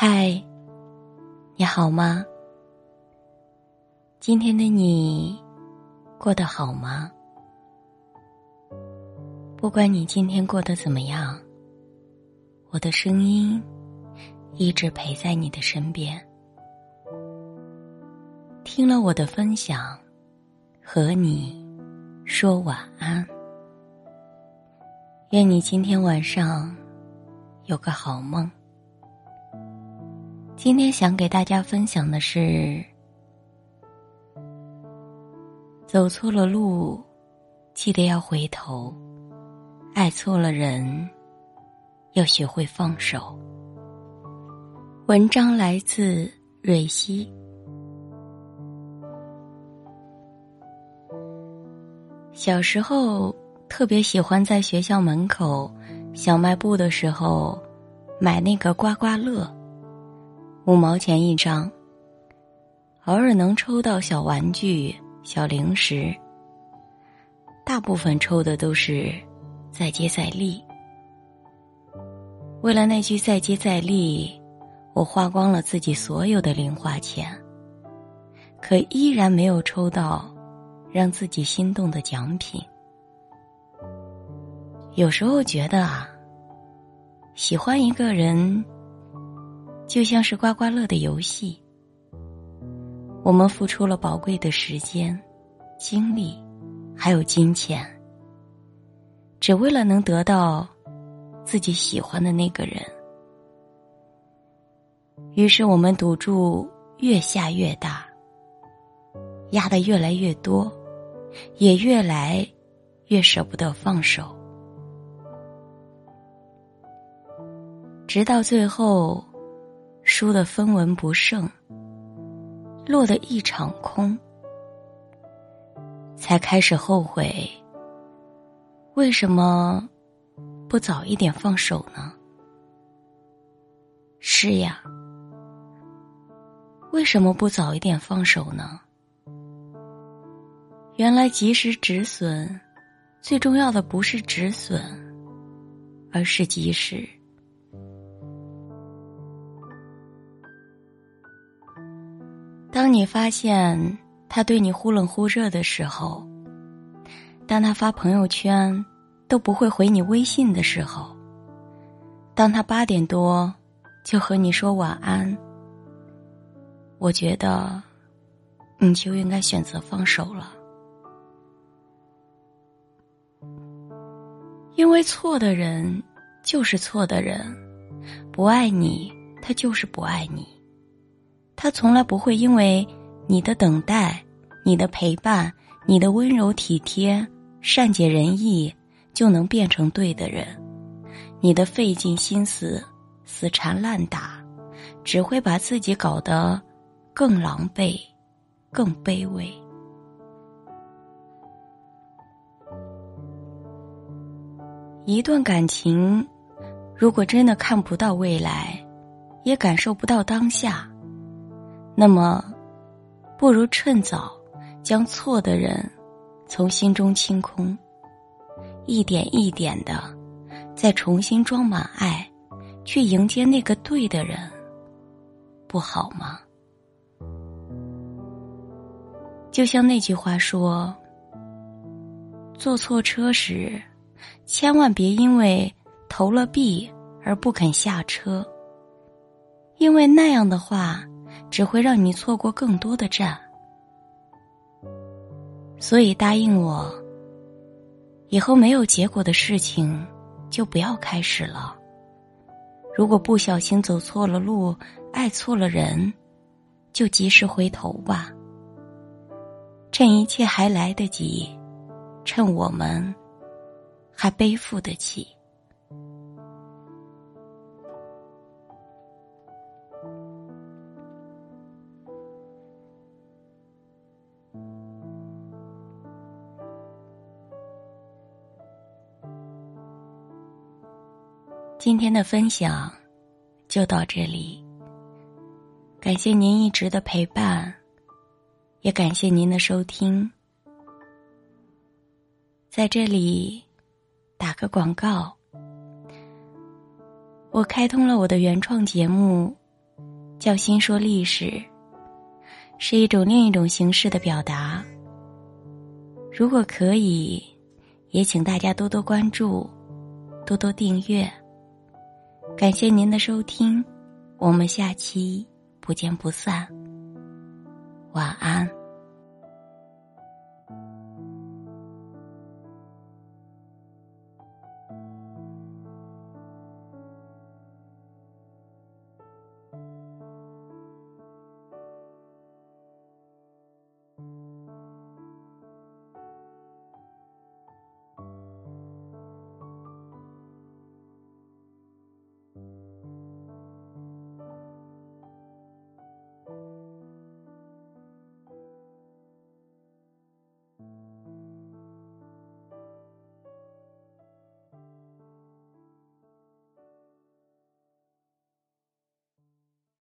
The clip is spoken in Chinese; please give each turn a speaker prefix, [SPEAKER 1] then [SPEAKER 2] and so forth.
[SPEAKER 1] 嗨，你好吗？今天的你过得好吗？不管你今天过得怎么样，我的声音一直陪在你的身边。听了我的分享，和你说晚安。愿你今天晚上有个好梦。今天想给大家分享的是：走错了路，记得要回头；爱错了人，要学会放手。文章来自蕊希。小时候特别喜欢在学校门口小卖部的时候买那个刮刮乐。五毛钱一张，偶尔能抽到小玩具、小零食。大部分抽的都是再接再厉。为了那句再接再厉，我花光了自己所有的零花钱，可依然没有抽到让自己心动的奖品。有时候觉得啊，喜欢一个人。就像是刮刮乐的游戏，我们付出了宝贵的时间、精力，还有金钱，只为了能得到自己喜欢的那个人。于是我们赌注越下越大，压得越来越多，也越来越舍不得放手，直到最后。输得分文不剩，落得一场空，才开始后悔。为什么不早一点放手呢？是呀，为什么不早一点放手呢？原来及时止损，最重要的不是止损，而是及时。当你发现他对你忽冷忽热的时候，当他发朋友圈都不会回你微信的时候，当他八点多就和你说晚安，我觉得你就应该选择放手了，因为错的人就是错的人，不爱你，他就是不爱你。他从来不会因为你的等待、你的陪伴、你的温柔体贴、善解人意，就能变成对的人。你的费尽心思、死缠烂打，只会把自己搞得更狼狈、更卑微。一段感情，如果真的看不到未来，也感受不到当下。那么，不如趁早将错的人从心中清空，一点一点的再重新装满爱，去迎接那个对的人，不好吗？就像那句话说：“坐错车时，千万别因为投了币而不肯下车，因为那样的话。”只会让你错过更多的站，所以答应我，以后没有结果的事情就不要开始了。如果不小心走错了路，爱错了人，就及时回头吧。趁一切还来得及，趁我们还背负得起。今天的分享就到这里，感谢您一直的陪伴，也感谢您的收听。在这里打个广告，我开通了我的原创节目《叫“新说历史”，是一种另一种形式的表达。如果可以，也请大家多多关注，多多订阅。感谢您的收听，我们下期不见不散。晚安。